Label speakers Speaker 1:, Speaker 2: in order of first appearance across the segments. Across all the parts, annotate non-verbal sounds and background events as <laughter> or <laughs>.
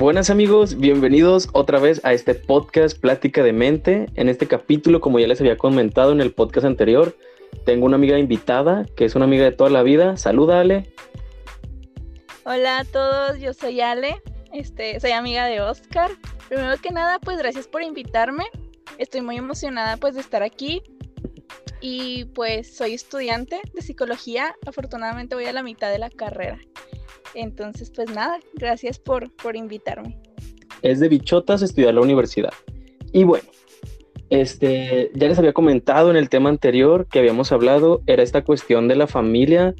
Speaker 1: Buenas amigos, bienvenidos otra vez a este podcast Plática de Mente. En este capítulo, como ya les había comentado en el podcast anterior, tengo una amiga invitada que es una amiga de toda la vida. Saluda, Ale.
Speaker 2: Hola a todos, yo soy Ale, este, soy amiga de Oscar. Primero que nada, pues gracias por invitarme. Estoy muy emocionada pues de estar aquí. Y pues soy estudiante de psicología. Afortunadamente voy a la mitad de la carrera. Entonces, pues nada, gracias por, por invitarme.
Speaker 1: Es de bichotas estudiar la universidad. Y bueno, este, ya les había comentado en el tema anterior que habíamos hablado, era esta cuestión de la familia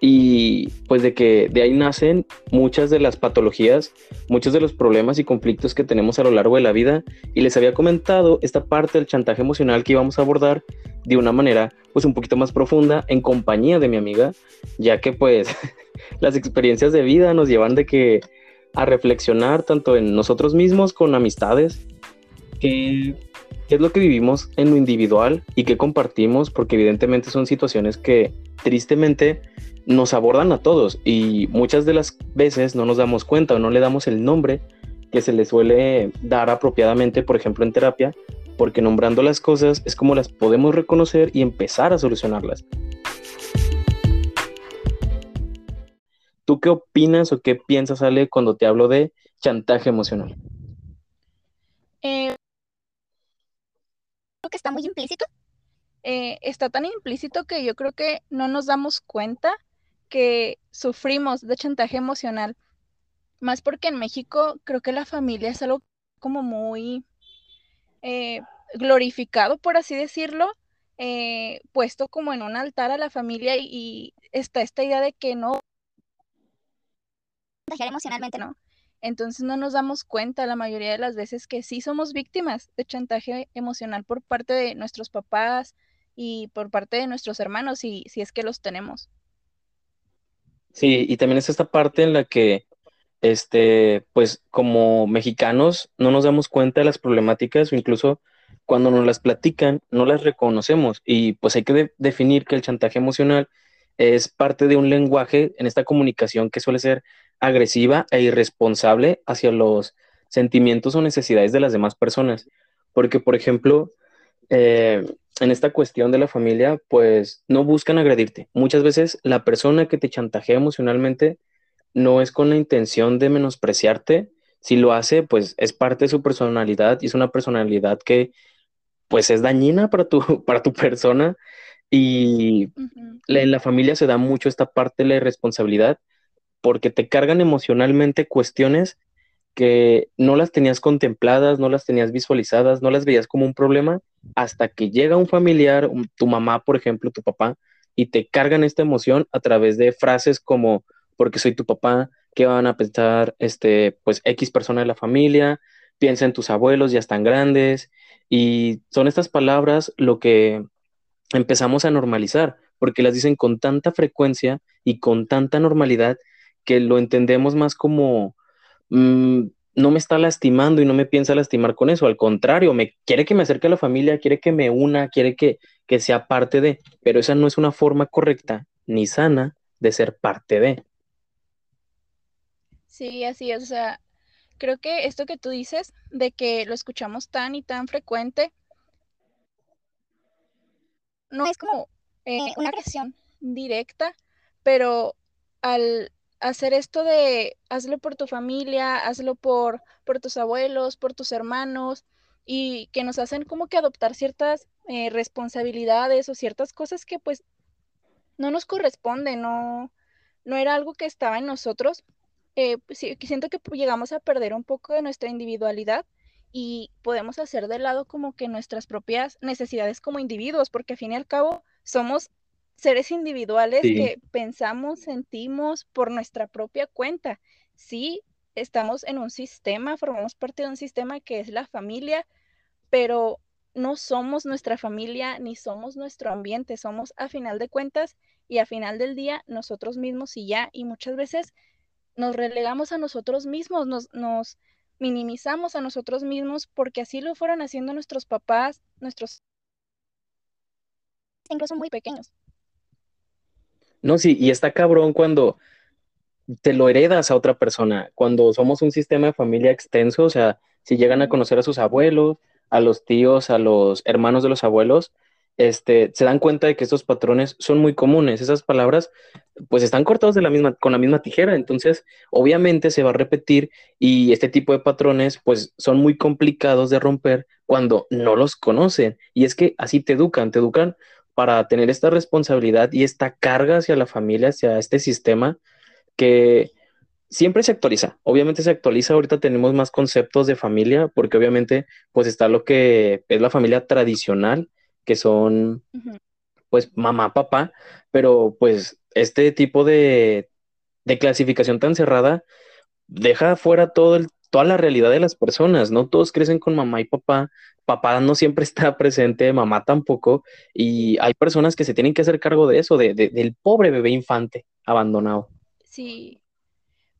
Speaker 1: y pues de que de ahí nacen muchas de las patologías, muchos de los problemas y conflictos que tenemos a lo largo de la vida y les había comentado esta parte del chantaje emocional que íbamos a abordar de una manera pues un poquito más profunda en compañía de mi amiga, ya que pues <laughs> las experiencias de vida nos llevan de que a reflexionar tanto en nosotros mismos con amistades, qué es lo que vivimos en lo individual y qué compartimos, porque evidentemente son situaciones que tristemente nos abordan a todos y muchas de las veces no nos damos cuenta o no le damos el nombre que se le suele dar apropiadamente, por ejemplo, en terapia, porque nombrando las cosas es como las podemos reconocer y empezar a solucionarlas. ¿Tú qué opinas o qué piensas, Ale, cuando te hablo de chantaje emocional?
Speaker 2: Eh, creo que está muy implícito. Eh, está tan implícito que yo creo que no nos damos cuenta que sufrimos de chantaje emocional. Más porque en México creo que la familia es algo como muy eh, glorificado, por así decirlo, puesto como en un altar a la familia y, está esta idea de que no chantajear emocionalmente, ¿no? Entonces no nos damos cuenta la mayoría de las veces que sí somos víctimas de chantaje emocional por parte de nuestros papás y por parte de nuestros hermanos, y si es que los tenemos.
Speaker 1: Sí, y también es esta parte en la que, este, pues como mexicanos no nos damos cuenta de las problemáticas o incluso cuando nos las platican no las reconocemos y pues hay que definir que el chantaje emocional es parte de un lenguaje en esta comunicación que suele ser agresiva e irresponsable hacia los sentimientos o necesidades de las demás personas. Porque, por ejemplo, eh, en esta cuestión de la familia, pues no buscan agredirte. Muchas veces la persona que te chantajea emocionalmente no es con la intención de menospreciarte. Si lo hace, pues es parte de su personalidad y es una personalidad que pues es dañina para tu, <laughs> para tu persona. Y en la familia se da mucho esta parte de la irresponsabilidad porque te cargan emocionalmente cuestiones que no las tenías contempladas, no las tenías visualizadas, no las veías como un problema, hasta que llega un familiar, tu mamá, por ejemplo, tu papá, y te cargan esta emoción a través de frases como, porque soy tu papá, ¿qué van a pensar, este, pues, X persona de la familia? Piensa en tus abuelos, ya están grandes, y son estas palabras lo que empezamos a normalizar, porque las dicen con tanta frecuencia y con tanta normalidad que lo entendemos más como Mm, no me está lastimando y no me piensa lastimar con eso, al contrario, me quiere que me acerque a la familia, quiere que me una, quiere que, que sea parte de, pero esa no es una forma correcta ni sana de ser parte de.
Speaker 2: Sí, así es, o sea, creo que esto que tú dices, de que lo escuchamos tan y tan frecuente, no es como eh, una agresión directa, pero al hacer esto de hazlo por tu familia, hazlo por, por tus abuelos, por tus hermanos, y que nos hacen como que adoptar ciertas eh, responsabilidades o ciertas cosas que pues no nos corresponden, no, no era algo que estaba en nosotros. Eh, siento que llegamos a perder un poco de nuestra individualidad y podemos hacer de lado como que nuestras propias necesidades como individuos, porque al fin y al cabo somos seres individuales que pensamos, sentimos por nuestra propia cuenta. Sí, estamos en un sistema, formamos parte de un sistema que es la familia, pero no somos nuestra familia ni somos nuestro ambiente, somos a final de cuentas y a final del día nosotros mismos y ya, y muchas veces nos relegamos a nosotros mismos, nos, nos minimizamos a nosotros mismos porque así lo fueron haciendo nuestros papás, nuestros incluso muy pequeños.
Speaker 1: No, sí, y está cabrón cuando te lo heredas a otra persona. Cuando somos un sistema de familia extenso, o sea, si llegan a conocer a sus abuelos, a los tíos, a los hermanos de los abuelos, este, se dan cuenta de que estos patrones son muy comunes. Esas palabras, pues están cortados de la misma, con la misma tijera. Entonces, obviamente se va a repetir y este tipo de patrones, pues son muy complicados de romper cuando no los conocen. Y es que así te educan, te educan para tener esta responsabilidad y esta carga hacia la familia, hacia este sistema que siempre se actualiza. Obviamente se actualiza. Ahorita tenemos más conceptos de familia porque obviamente pues está lo que es la familia tradicional que son pues mamá, papá, pero pues este tipo de, clasificación tan cerrada deja fuera todo el, toda la realidad de las personas, no todos crecen con mamá y papá, papá no siempre <laughs> está presente, mamá tampoco, y hay personas que se tienen que hacer cargo de eso, de, del pobre bebé infante abandonado.
Speaker 2: Sí,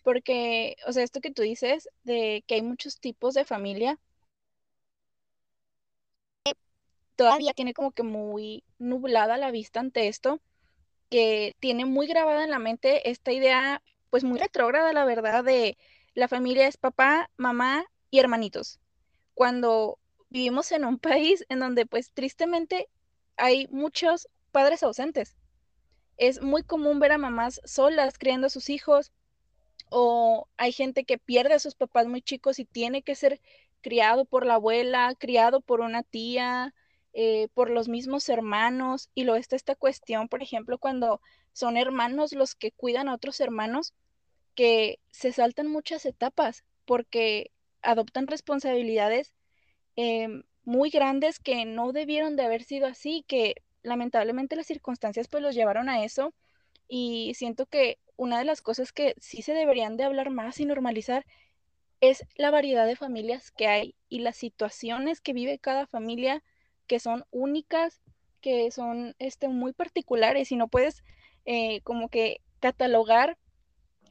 Speaker 2: porque, o sea, esto que tú dices, de que hay muchos tipos de familia, todavía tiene como que muy nublada la vista ante esto, que tiene muy grabada en la mente esta idea, pues muy retrógrada, la verdad, de la familia es papá, mamá y hermanitos. Cuando vivimos en un país en donde pues tristemente hay muchos padres ausentes. Es muy común ver a mamás solas criando a sus hijos o hay gente que pierde a sus papás muy chicos y tiene que ser criado por la abuela, criado por una tía, eh, por los mismos hermanos, y luego está esta cuestión, por ejemplo, cuando son hermanos los que cuidan a otros hermanos, que se saltan muchas etapas porque adoptan responsabilidades em, muy grandes que no debieron de haber sido así, que lamentablemente las circunstancias pues los llevaron a eso. Y siento que una de las cosas que sí se deberían de hablar más y normalizar es la variedad de familias que hay y las situaciones que vive cada familia que son únicas, que son este, muy particulares y no puedes eh, como que catalogar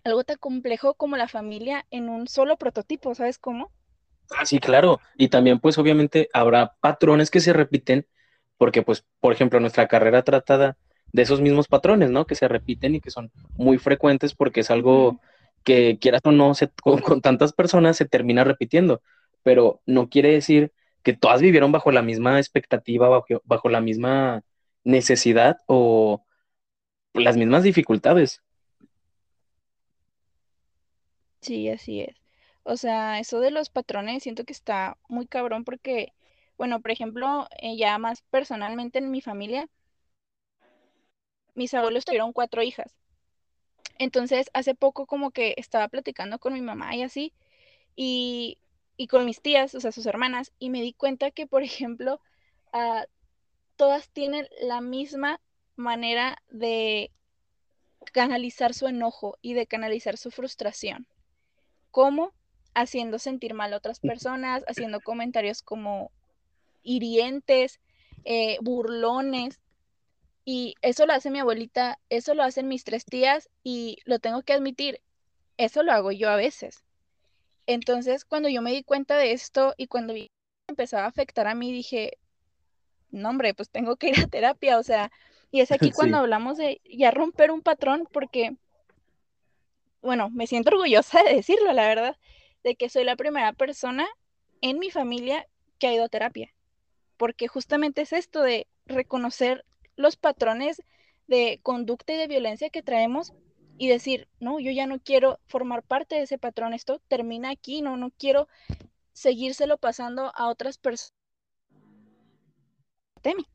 Speaker 2: algo tan complejo como la familia en un solo prototipo, ¿sabes cómo?
Speaker 1: Ah, sí, claro. Y también, pues, obviamente habrá patrones que se repiten, porque, pues, por ejemplo, nuestra carrera tratada de esos mismos patrones, ¿no? Que se repiten y que son muy frecuentes porque es algo que, quieras o no, se, con tantas personas se termina repitiendo, pero no quiere decir que todas vivieron bajo la misma expectativa, bajo, la misma necesidad o las mismas dificultades.
Speaker 2: Sí, así es. O sea, eso de los patrones siento que está muy cabrón porque, bueno, por ejemplo, eh, ya más personalmente en mi familia, mis abuelos tuvieron cuatro hijas. Entonces, hace poco como que estaba platicando con mi mamá y así, y y con mis tías, o sea, sus hermanas, y me di cuenta que, por ejemplo, ah, todas tienen la misma manera de canalizar su enojo y de canalizar su frustración. ¿Cómo? Haciendo sentir mal a otras personas, haciendo comentarios como hirientes, eh, burlones. Y eso lo hace mi abuelita, eso lo hacen mis tres tías y lo tengo que admitir, eso lo hago yo a veces. Entonces, cuando yo me di cuenta de esto y cuando empezaba a afectar a mí, dije, no, hombre, pues tengo que ir a terapia, o sea, y es <laughs> aquí cuando hablamos de ya romper un patrón, porque, bueno, me siento orgullosa <laughs> de decirlo, la verdad, de que soy la primera persona en mi familia que ha ido a terapia, porque justamente es esto de reconocer los patrones de conducta y de violencia que traemos y decir, no, yo ya no quiero formar parte de ese patrón, esto termina aquí, no, no quiero seguírselo pasando a otras personas. Temi.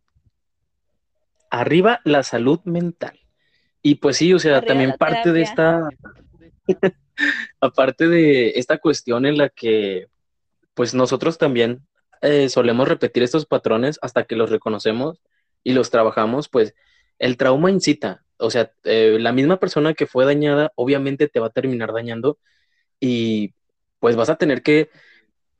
Speaker 1: Arriba la salud mental. Y pues sí, o sea, también parte de esta, aparte de esta cuestión en la que, pues nosotros también eh, solemos repetir estos patrones hasta que los reconocemos y los trabajamos, pues el trauma incita, o sea, eh, la misma persona que fue dañada obviamente te va a terminar dañando y pues vas a tener que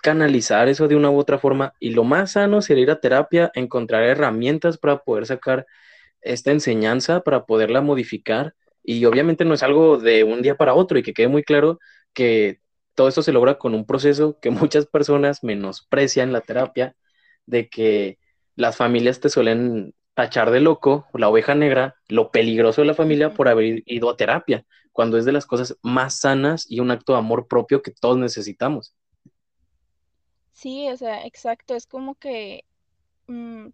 Speaker 1: canalizar eso de una u otra forma y lo más sano sería ir a terapia, encontrar herramientas para poder sacar esta enseñanza, para poderla modificar y obviamente no es algo de un día para otro y que quede muy claro que todo esto se logra con un proceso que <laughs> muchas personas menosprecian la terapia, de que las familias te suelen tachar de loco, la oveja negra, lo peligroso de la familia por haber ido a terapia, cuando es de las cosas más sanas y un acto de amor propio que todos necesitamos.
Speaker 2: Sí, o sea, exacto, es como que mm,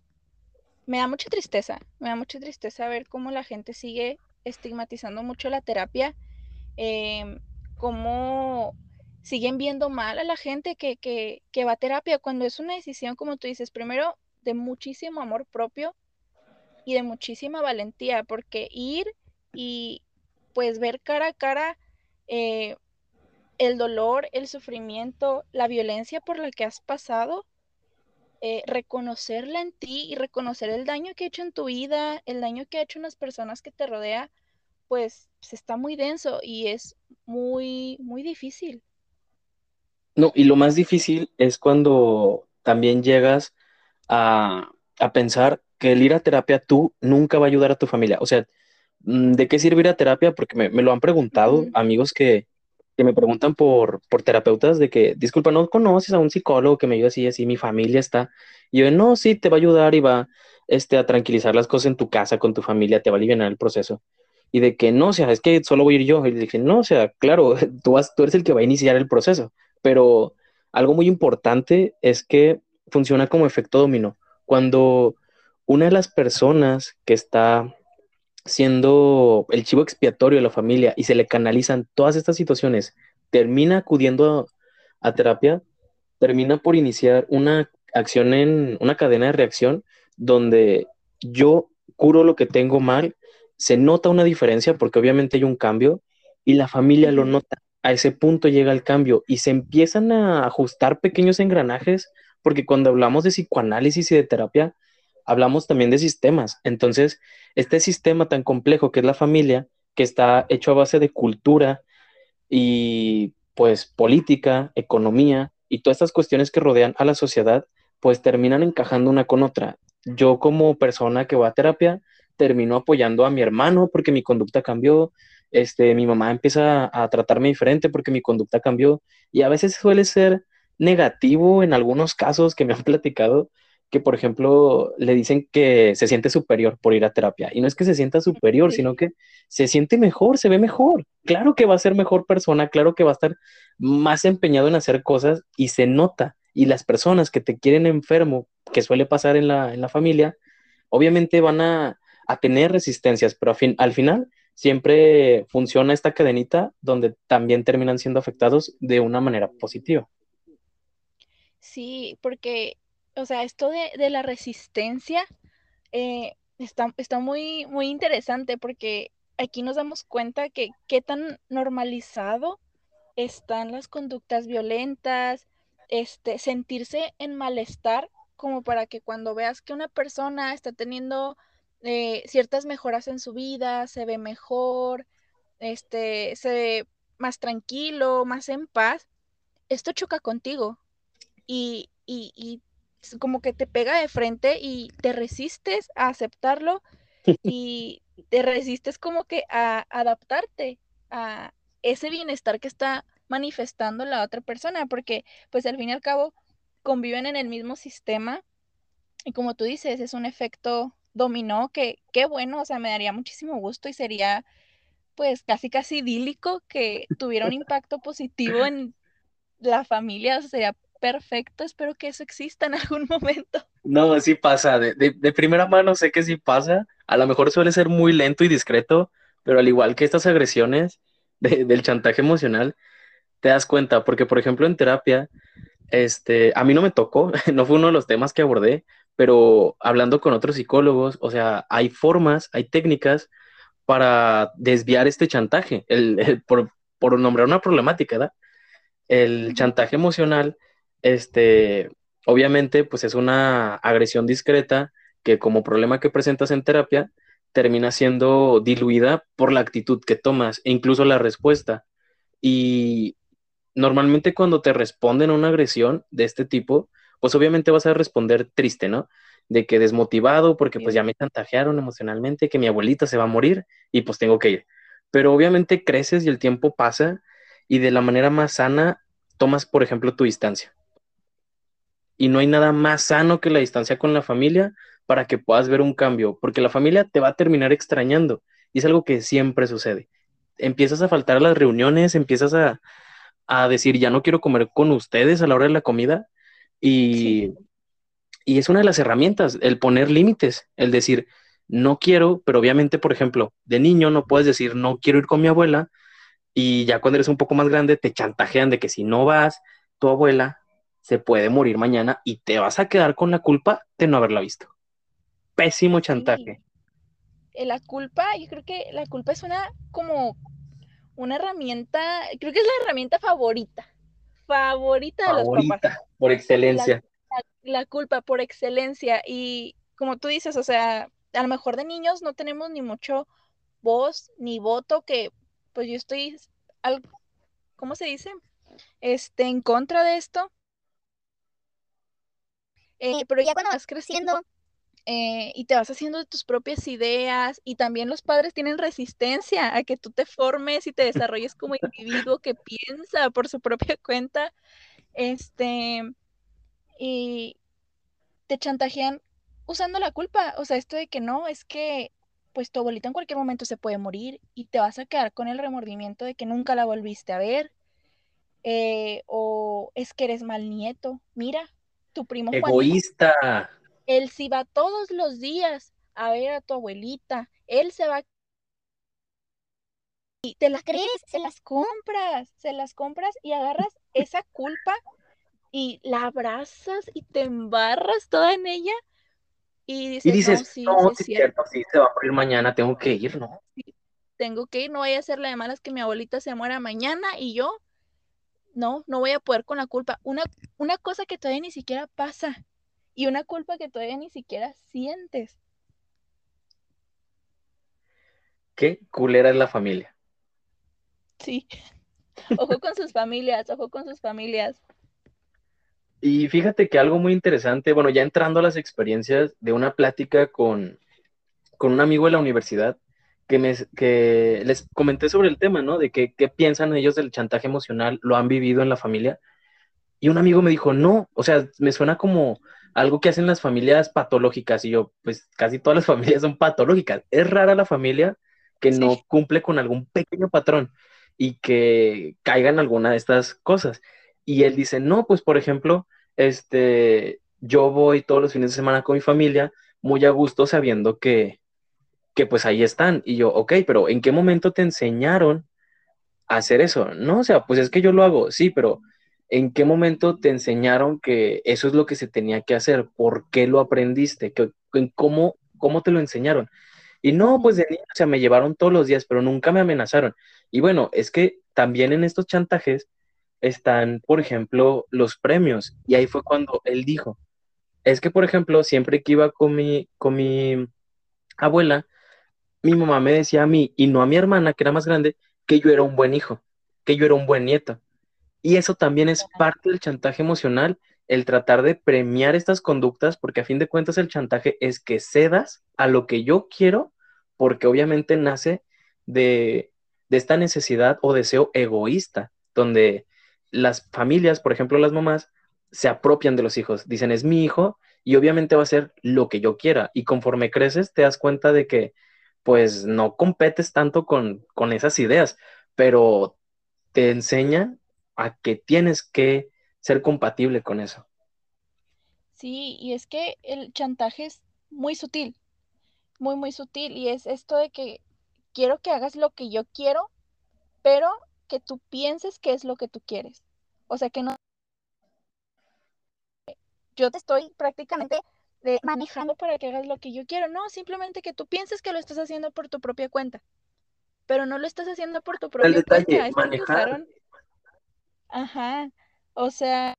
Speaker 2: me da mucha tristeza, me da mucha tristeza ver cómo la gente sigue estigmatizando mucho la terapia, em, cómo siguen viendo mal a la gente que, que, que va a terapia cuando es una decisión, como tú dices, primero de muchísimo amor propio y de muchísima valentía, porque ir y pues ver cara a cara eh, el dolor, el sufrimiento, la violencia por la que has pasado, eh, reconocerla en ti y reconocer el daño que ha hecho en tu vida, el daño que ha hecho en las personas que te rodea, pues, pues está muy denso y es muy, muy difícil.
Speaker 1: No, y lo más difícil es cuando también llegas a, a pensar que el ir a terapia tú nunca va a ayudar a tu familia. O sea, mm, ¿de qué sirve ir a terapia? Porque me, lo han preguntado amigos que, me preguntan por, por terapeutas de que, disculpa, ¿no conoces a un psicólogo que me ayude así, así, mi familia está? Y yo, no, sí, te va a ayudar y va este, a tranquilizar las cosas en tu casa, con tu familia, te va a aliviar el proceso. Y de que no, o sea, es que solo voy a ir yo. Y dije, no, o sea, claro, <laughs> tú, vas, tú eres el que va a iniciar el proceso, pero algo muy importante es que funciona como efecto dominó. Cuando una de las personas que está siendo el chivo expiatorio de la familia y se le canalizan todas estas situaciones, termina acudiendo a, terapia, termina por iniciar una acción en una cadena de reacción donde yo curo lo que tengo mal, se nota una diferencia porque obviamente hay un cambio y la familia lo nota. A ese punto llega el cambio y se empiezan a ajustar pequeños engranajes porque cuando hablamos de psicoanálisis y de terapia, hablamos también de sistemas. Entonces, este sistema tan complejo que es la familia, que está hecho a base de cultura y pues política, economía y todas estas cuestiones que rodean a la sociedad, pues terminan encajando una con otra. Yo como persona que va a terapia, termino apoyando a mi hermano porque mi conducta cambió, este, mi mamá empieza a tratarme diferente porque mi conducta cambió y a veces suele ser negativo en algunos casos que me han platicado, que por ejemplo le dicen que se siente superior por ir a terapia. Y no es que se sienta superior, sino que se siente mejor, se ve mejor. Claro que va a ser mejor persona, claro que va a estar más empeñado en hacer cosas y se nota. Y las personas que te quieren enfermo, que suele pasar en la, en la familia, obviamente van a, a tener resistencias, pero fin, al final siempre funciona esta cadenita donde también terminan siendo afectados de una manera positiva.
Speaker 2: Sí, porque, o sea, esto de, la resistencia eh, está, está muy, muy interesante porque aquí nos damos cuenta que qué tan normalizado están las conductas violentas, este, sentirse en malestar como para que cuando veas que una persona está teniendo eh, ciertas mejoras en su vida, se ve mejor, este, se ve más tranquilo, más en paz, esto choca contigo. Y, y, como que te pega de frente y te resistes a aceptarlo <laughs> y te resistes como que a adaptarte a ese bienestar que está manifestando la otra persona, porque pues al fin y al cabo conviven en el mismo sistema y como tú dices, es un efecto dominó que qué bueno, o sea, me daría muchísimo gusto y sería pues casi casi idílico que tuviera un <laughs> impacto positivo en la familia, o sea, sería perfecto, espero que eso exista en <laughs> algún momento.
Speaker 1: No, sí pasa, de, de, primera mano sé que sí pasa, a lo mejor suele ser muy lento y discreto, pero al igual que estas agresiones del chantaje emocional, te das cuenta, porque por ejemplo en terapia, este, a mí no me tocó, <laughs> no fue uno de los temas que abordé, pero hablando con otros psicólogos, o sea, hay formas, hay técnicas para desviar este chantaje, el, por, por nombrar una problemática, ¿verdad? El chantaje emocional este, obviamente, pues es una agresión discreta que como problema que presentas en terapia termina siendo diluida por la actitud que tomas e incluso la respuesta. Y normalmente cuando te responden a una agresión de este tipo, pues obviamente vas a responder triste, ¿no? De que desmotivado porque pues ya me chantajearon emocionalmente, que mi abuelita se va a morir y pues tengo que ir. Pero obviamente creces y el tiempo pasa y de la manera más sana tomas, por ejemplo, tu distancia y no hay nada más sano que la distancia con la familia, para que puedas ver un cambio, porque la familia te va a terminar extrañando y es algo que siempre sucede. Empiezas a faltar a las reuniones, empiezas a, a decir, ya no quiero comer con ustedes a la hora de la comida y, y es una de las herramientas, el poner límites, el decir, no quiero, pero obviamente, por ejemplo, de niño no puedes decir, no quiero ir con mi abuela y ya cuando eres un poco más grande te chantajean de que si no vas, tu abuela se puede morir mañana y te vas a quedar con la culpa de no haberla visto. Pésimo chantaje.
Speaker 2: Eh, la culpa, yo creo que la culpa es una como una herramienta, creo que es la herramienta favorita, favorita, de los papás.
Speaker 1: Por excelencia.
Speaker 2: La, la, culpa por excelencia. Y como tú dices, o sea, a lo mejor de niños no tenemos ni mucho voz ni voto, que pues yo estoy, al, ¿cómo se dice? Este, en contra de esto. Eh, pero ya cuando vas creciendo, eh, y te vas haciendo de tus propias ideas y también los padres tienen resistencia a que tú te formes y te desarrolles como individuo que piensa por su propia <laughs> cuenta, este, y te chantajean usando la culpa, o sea, esto de que no, es que pues tu abuelita en cualquier momento se puede morir y te vas a quedar con el remordimiento de que nunca la volviste a ver, eh, o es que eres mal nieto, mira, tu primo
Speaker 1: Egoísta.
Speaker 2: Él sí va todos los días a ver a tu abuelita. Él se va. Y te las crees, se las compras, se las compras y agarras <laughs> esa culpa y la abrazas y te embarras toda en ella. Y
Speaker 1: dices, no, sí, no, sí, es cierto, sí, se va a morir mañana, tengo que ir, ¿no?
Speaker 2: tengo que ir, no voy a hacerle de malas que mi abuelita se muera mañana y yo, no, no voy a poder con la culpa. Una, una cosa que todavía ni siquiera pasa y una culpa que todavía ni siquiera sientes.
Speaker 1: Qué culera es la familia.
Speaker 2: Sí. <laughs> Ojo con sus familias, ojo con sus familias.
Speaker 1: Y fíjate que algo muy interesante, bueno, ya entrando a las experiencias de una plática con, con un amigo de la universidad, que, me, que les comenté sobre el tema, ¿no? De que, qué piensan ellos del chantaje emocional, lo han vivido en la familia. Y un amigo me dijo, no, o sea, me suena como algo que hacen las familias patológicas. Y yo, pues casi todas las <laughs> familias son patológicas. Es rara la familia que no cumple con algún pequeño patrón y que caiga en alguna de estas cosas. Y él dice, no, pues por ejemplo, este, yo voy todos los fines de semana con mi familia muy a gusto sabiendo que, que pues ahí están. Y yo, ok, pero ¿en qué momento te enseñaron a hacer eso? No, o sea, pues es que yo lo hago, sí, pero ¿En qué momento te enseñaron que eso es lo que se tenía que hacer? ¿Por qué lo aprendiste? ¿Cómo, cómo te lo enseñaron? Y no, pues de niño, o sea, me llevaron todos los días, pero nunca me amenazaron. Y bueno, es que también en estos chantajes están, por ejemplo, los premios. Y ahí fue cuando él dijo, es que, por ejemplo, siempre que iba con mi, con mi abuela, mi mamá me decía a mí, y no a mi hermana, que era más grande, que yo era un buen hijo, que yo era un buen nieto. Y eso también es parte del chantaje emocional, el tratar de premiar estas conductas, porque a fin de cuentas el chantaje es que cedas a lo que yo quiero, porque obviamente nace de, esta necesidad o deseo egoísta, donde las familias, por ejemplo las mamás, se apropian de los hijos, dicen es mi hijo y obviamente va a ser lo que yo quiera. Y conforme creces te das cuenta de que pues no competes tanto con, con esas ideas, pero te enseñan a que tienes que ser compatible con eso.
Speaker 2: Sí, y es que el chantaje es muy sutil, muy, muy sutil, y es esto de que quiero que hagas lo que yo quiero, pero que tú pienses que es lo que tú quieres. O sea, que no... Yo te estoy prácticamente de manejando para que hagas lo que yo quiero. No, simplemente que tú pienses que lo estás haciendo por tu propia cuenta. Pero no lo estás haciendo por tu propia cuenta.
Speaker 1: manejar,
Speaker 2: Ajá, o sea,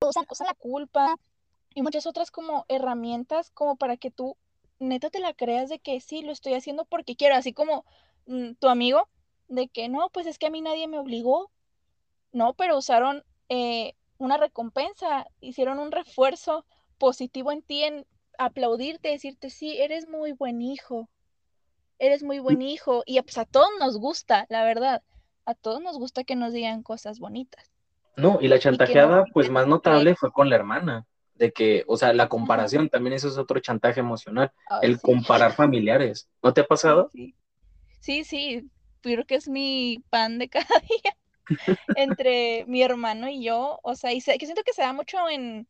Speaker 2: usan, la culpa y muchas otras como herramientas como para que tú neta te la creas de que sí, lo estoy haciendo porque quiero, así como mm, tu amigo, de que no, pues es que a mí nadie me obligó, no, pero usaron eh, una recompensa, hicieron un refuerzo positivo en ti, en aplaudirte, decirte, sí, eres muy buen hijo, eres muy buen hijo, y pues a todos nos gusta, la verdad, a todos nos gusta que nos digan cosas bonitas.
Speaker 1: No, y la chantajeada, pues más notable fue con la hermana. de que, o sea, la comparación también eso es otro chantaje emocional,
Speaker 2: Ay,
Speaker 1: el
Speaker 2: sí.
Speaker 1: comparar familiares. ¿No te ha pasado?
Speaker 2: Sí, sí, sí, creo que es mi pan de cada <laughs> día entre mi hermano y yo, o sea, y que siento que se da mucho en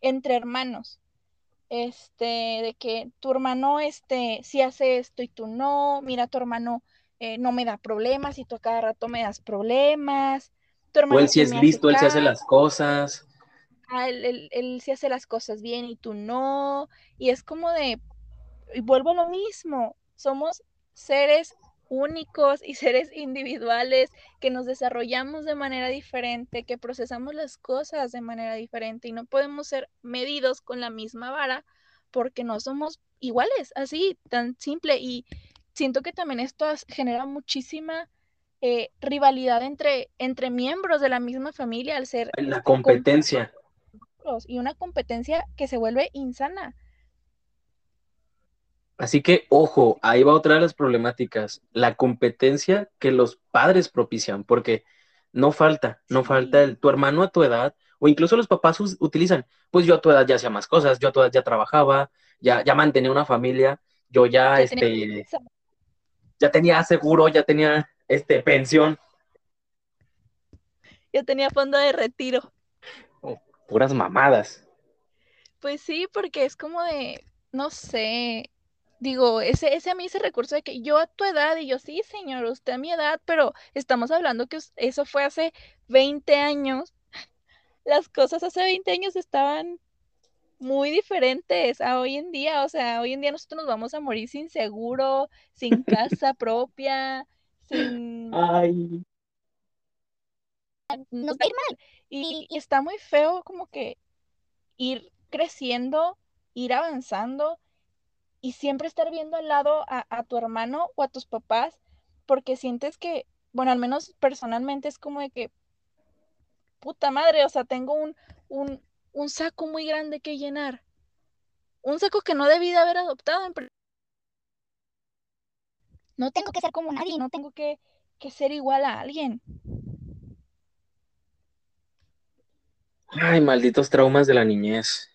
Speaker 2: entre hermanos, este, de que tu hermano, este, sí hace esto y tú no, mira, tu hermano eh, no me da problemas y tú a cada rato me das problemas, tu
Speaker 1: O
Speaker 2: hermano
Speaker 1: él sí es listo, él sí hace las cosas.
Speaker 2: ah, él, él, él sí hace las cosas bien y tú no, y es como de, y vuelvo a lo mismo, somos seres únicos y seres individuales que nos desarrollamos de manera diferente, que procesamos las cosas de manera diferente y no podemos ser medidos con la misma vara porque no somos iguales, así, tan simple. Y siento que también esto genera muchísima eh, rivalidad entre, entre miembros de la misma familia al ser
Speaker 1: La competencia.
Speaker 2: y una competencia que se vuelve insana.
Speaker 1: Así que, ojo, ahí va otra de las problemáticas, la competencia que los padres propician, porque no falta, no
Speaker 2: Sí.
Speaker 1: falta el, tu hermano a tu edad, o incluso los papás utilizan, pues yo a tu edad ya hacía más cosas, yo a tu edad ya trabajaba, ya, ya mantenía una familia, yo ya,
Speaker 2: Ya tenía-
Speaker 1: este, ya tenía seguro, ya tenía, este, pensión,
Speaker 2: Yo tenía fondo de retiro.
Speaker 1: puras mamadas.
Speaker 2: Pues sí, porque es como de, no sé, digo, ese, ese a mí ese recurso de que yo a tu edad, y yo sí, señor, usted a mi edad, pero estamos hablando que eso fue hace 20 años. Las cosas hace 20 años estaban muy diferentes a hoy en día, o sea, hoy en día nosotros nos vamos a morir sin seguro, sin casa propia, sin...
Speaker 1: Ay,
Speaker 2: Nos va a ir mal. Y, y está muy feo como que ir creciendo, ir avanzando y siempre estar viendo al lado a, a, tu hermano o a tus papás porque sientes que, bueno, al menos personalmente es como de que, puta madre, o sea, tengo un, un, un saco muy grande que llenar. Un saco que no debí de haber adoptado. En... No tengo que ser como nadie, no tengo que, que ser igual a alguien.
Speaker 1: ay, malditos traumas de la niñez.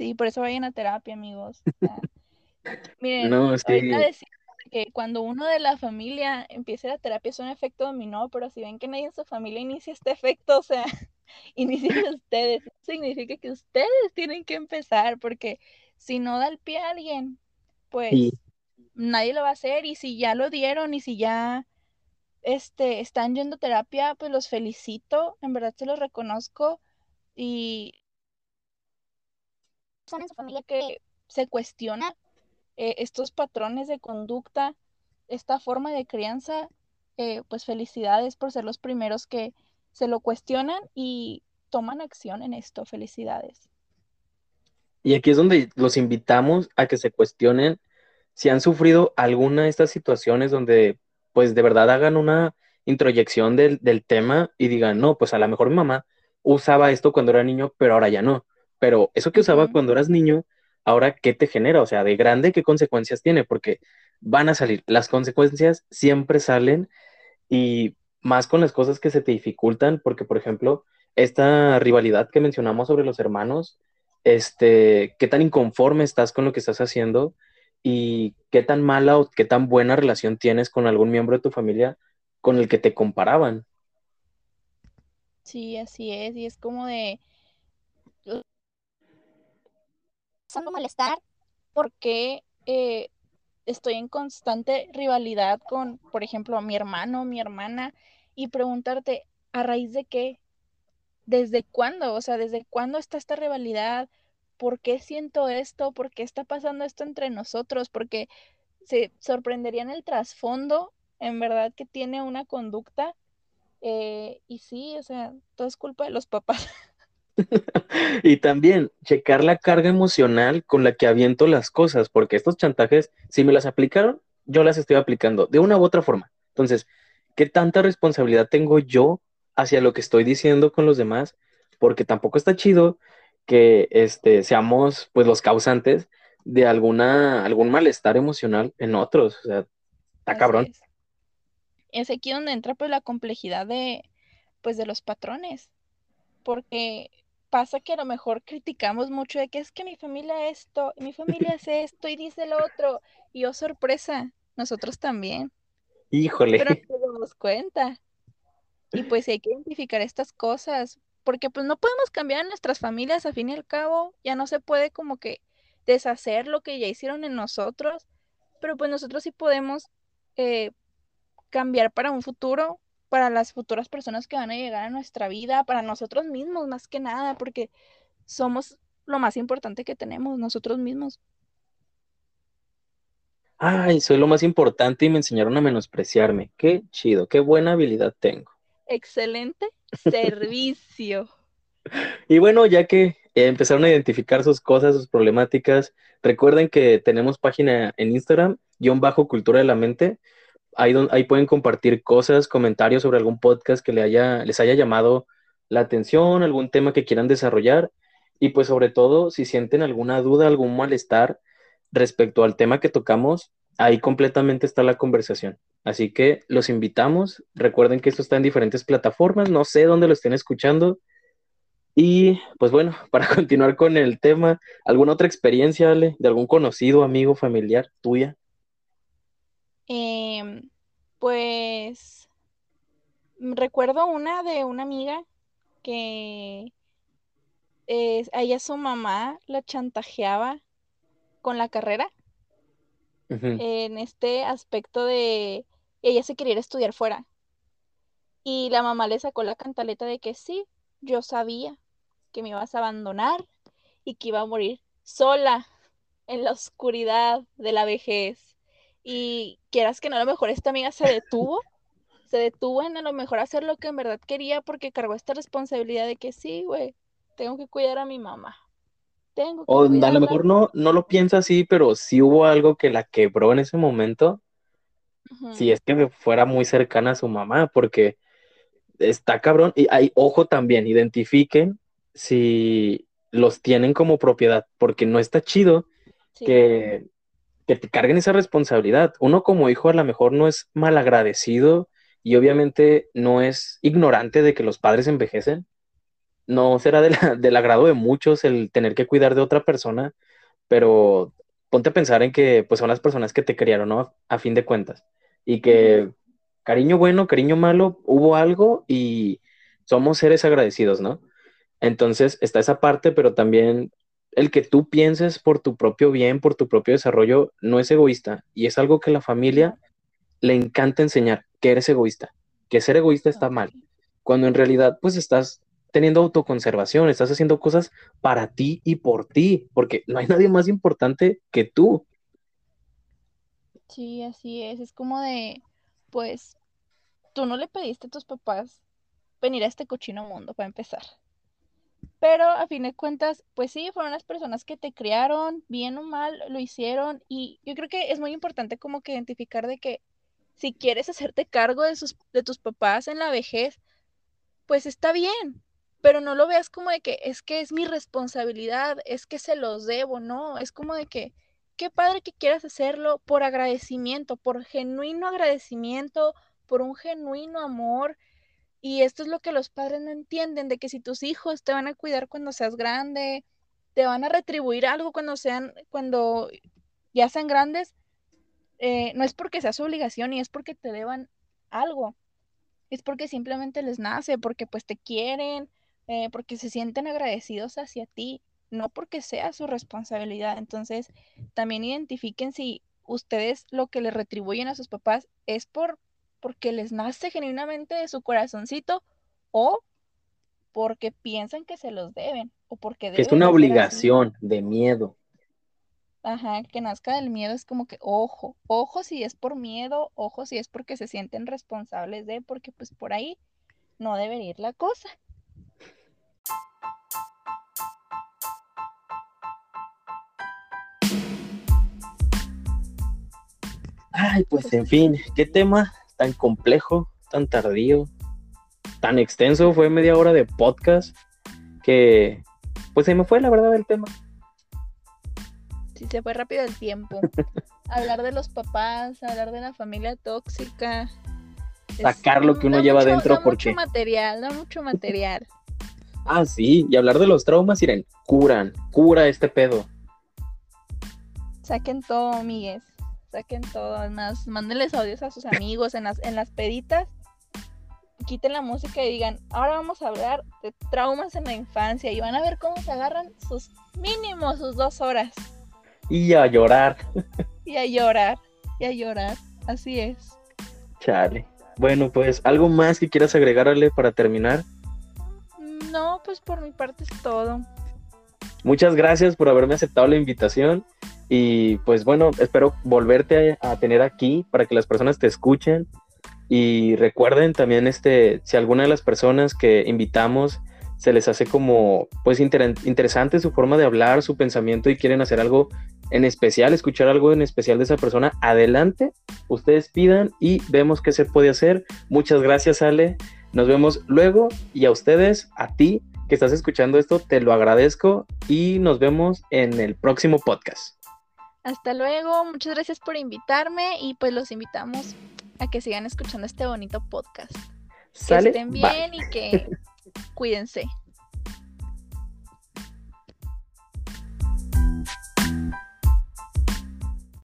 Speaker 2: Sí, por eso vayan a terapia, amigos. O sea, <laughs> miren,
Speaker 1: No, sí.
Speaker 2: ahorita decía que cuando uno de la familia empiece la terapia es un efecto dominó, pero si ven que nadie en su familia inicia este efecto, o sea, <laughs> inicien ustedes. Eso significa que ustedes tienen que empezar, porque si no da el pie a alguien, pues sí. nadie lo va a hacer. Y si ya lo dieron y si ya este, están yendo a terapia, pues los felicito, en verdad se los reconozco. Y en su familia que se cuestiona eh, estos patrones de conducta, esta forma de crianza, eh, pues felicidades por ser los primeros que se lo cuestionan y toman acción en esto. Felicidades.
Speaker 1: Y aquí es donde los invitamos a que se cuestionen si han sufrido alguna de estas situaciones donde pues de verdad hagan una introyección del, del tema y digan, no, pues a lo mejor mi mamá usaba esto cuando era niño, pero ahora ya no. Pero eso que usaba uh -huh. cuando eras niño, ahora qué te genera, o sea, de grande qué consecuencias tiene, porque van a salir, las consecuencias siempre salen y más con las cosas que se te dificultan, porque por ejemplo, esta rivalidad que mencionamos sobre los hermanos, este, qué tan inconforme estás con lo que estás haciendo y qué tan mala o qué tan buena relación tienes con algún miembro de tu familia con el que te comparaban.
Speaker 2: Sí, así es, y es como de pasando malestar porque eh, estoy en constante rivalidad con, por ejemplo, mi hermano, mi hermana, y preguntarte, ¿a raíz de qué? ¿Desde cuándo? O sea, ¿desde cuándo está esta rivalidad? ¿Por qué siento esto? ¿Por qué está pasando esto entre nosotros? Porque se sorprenderían el trasfondo, en verdad, que tiene una conducta. Eh, y sí, o sea, todo es culpa de los papás. <laughs> <laughs>
Speaker 1: y también checar la carga emocional con la que aviento las cosas, porque estos chantajes, si me las aplicaron, yo las estoy aplicando de una u otra forma. Entonces, ¿qué tanta responsabilidad tengo yo hacia lo que estoy diciendo con los demás? Porque tampoco está chido que este, seamos pues los causantes de alguna, algún malestar emocional en otros. O sea, está
Speaker 2: Así
Speaker 1: cabrón.
Speaker 2: Es. es aquí donde entra pues la complejidad de pues de los patrones. Porque pasa que a lo mejor criticamos mucho de que es que mi familia esto, mi familia <laughs> es esto, y dice lo otro, y oh sorpresa, nosotros también.
Speaker 1: Híjole.
Speaker 2: Pero no nos <laughs> damos cuenta. Y pues hay que identificar estas cosas, porque pues no podemos cambiar nuestras familias, a fin y al cabo, ya no se puede como que deshacer lo que ya hicieron en nosotros, pero pues nosotros sí podemos eh, cambiar para un futuro, para las futuras personas que van a llegar a nuestra vida, para nosotros mismos más que nada, porque somos lo más importante que tenemos, nosotros mismos.
Speaker 1: Ay, soy lo más importante y me enseñaron a menospreciarme. Qué chido, qué buena habilidad tengo.
Speaker 2: Excelente <laughs> servicio.
Speaker 1: y bueno, ya que empezaron a identificar sus cosas, sus problemáticas, recuerden que tenemos página en Instagram, guion bajo cultura de la mente. Ahí, pueden compartir cosas, comentarios sobre algún podcast que les haya llamado la atención, algún tema que quieran desarrollar. Y pues sobre todo, si sienten alguna duda, algún malestar respecto al tema que tocamos, ahí completamente está la conversación. Así que los invitamos. Recuerden que esto está en diferentes plataformas. No sé dónde lo estén escuchando. Y pues bueno, <laughs> para continuar con el tema, ¿alguna otra experiencia, de algún conocido, amigo, familiar tuya?
Speaker 2: Em, pues recuerdo una de una amiga que a ella su mamá la chantajeaba con la carrera en este aspecto de ella se quería estudiar fuera. Y la mamá le sacó la cantaleta de que sí, yo sabía que me ibas a abandonar y que iba a morir sola en la oscuridad de la vejez. Y quieras que no, a lo mejor esta amiga se detuvo, se detuvo en a lo mejor hacer lo que en verdad quería porque cargó esta responsabilidad de que sí, güey, tengo que cuidar a mi mamá. Tengo que
Speaker 1: o a lo mejor no, no lo piensa así, pero sí hubo algo que la quebró en ese momento. Si es que fuera muy cercana a su mamá, porque está cabrón. Y hay, ojo también, identifiquen si los tienen como propiedad, porque no está chido que, que te carguen esa responsabilidad. Uno como hijo a lo mejor no es malagradecido y obviamente no es ignorante de que los padres envejecen. No será del agrado de muchos el tener que cuidar de otra persona, pero ponte a pensar en que pues son las personas que te criaron, ¿no? A fin de cuentas. Y que cariño bueno, cariño malo, hubo algo y somos seres agradecidos, ¿no? Entonces está esa parte, pero también el que tú pienses por tu propio bien, por tu propio desarrollo, no es egoísta. Y es algo que la familia le encanta enseñar, que eres egoísta, que ser egoísta está mal. Cuando en realidad, pues estás teniendo autoconservación, estás haciendo cosas para ti y por ti, porque no hay nadie más importante que tú.
Speaker 2: Sí, así es. Es como de, pues, tú no le pediste a tus papás venir a este cochino mundo para empezar. Pero a fin de cuentas, pues sí, fueron las personas que te criaron, bien o mal, lo hicieron. Y yo creo que es muy importante como que identificar de que si quieres hacerte cargo de, tus papás en la vejez, pues está bien. Pero no lo veas como de que es que es mi responsabilidad, es que se los debo, no. Es como de que qué padre que quieras hacerlo por agradecimiento, por genuino agradecimiento, por un genuino amor y esto es lo que los padres no entienden, de que si tus hijos te van a cuidar cuando seas grande, te van a retribuir algo cuando sean, cuando ya sean grandes, eh, no es porque sea su obligación y es porque te deban algo. Es porque simplemente les nace, porque pues te quieren, eh, porque se sienten agradecidos hacia ti, no porque sea su responsabilidad. Entonces, también identifiquen si ustedes lo que le retribuyen a sus papás es por porque les nace genuinamente de su corazoncito o porque piensan que se los deben o porque
Speaker 1: es una obligación de miedo.
Speaker 2: Ajá, que nazca del miedo es como que ojo, ojo si es por miedo, ojo si es porque se sienten responsables de, porque pues por ahí no debería ir la cosa.
Speaker 1: Ay, pues en fin, ¿qué tema tan complejo, tan tardío, tan extenso, fue media hora de podcast que pues se me fue la verdad el tema.
Speaker 2: Sí, se fue rápido el tiempo. <laughs> hablar de los papás, hablar de la familia tóxica.
Speaker 1: Sacar lo que uno lleva dentro
Speaker 2: da
Speaker 1: porque...
Speaker 2: mucho material, da mucho material. <laughs>
Speaker 1: Ah, sí, y hablar de los traumas, Irene, curan, cura este pedo.
Speaker 2: Saquen todo, amigues. Saquen todo. Además, mándenles audios a sus amigos en las, en las peditas. Quiten la música y digan, ahora vamos a hablar de traumas en la infancia. Y van a ver cómo se agarran sus mínimos, sus dos horas.
Speaker 1: Y a llorar.
Speaker 2: Y a llorar. Y a llorar. Así es.
Speaker 1: Chale. Bueno, pues, ¿algo más que quieras agregarle para terminar?
Speaker 2: No, pues por mi parte es todo.
Speaker 1: Muchas gracias por haberme aceptado la invitación y pues bueno, espero volverte a, tener aquí para que las personas te escuchen y recuerden también este, si alguna de las personas que invitamos se les hace como pues interesante su forma de hablar, su pensamiento y quieren hacer algo en especial, escuchar algo en especial de esa persona, adelante, ustedes pidan y vemos qué se puede hacer. Muchas gracias Ale, nos vemos luego y a ustedes, a ti que estás escuchando esto, te lo agradezco y nos vemos en el próximo podcast.
Speaker 2: Hasta luego, muchas gracias por invitarme y pues los invitamos a que sigan escuchando este bonito podcast. que estén bien y que <laughs> cuídense.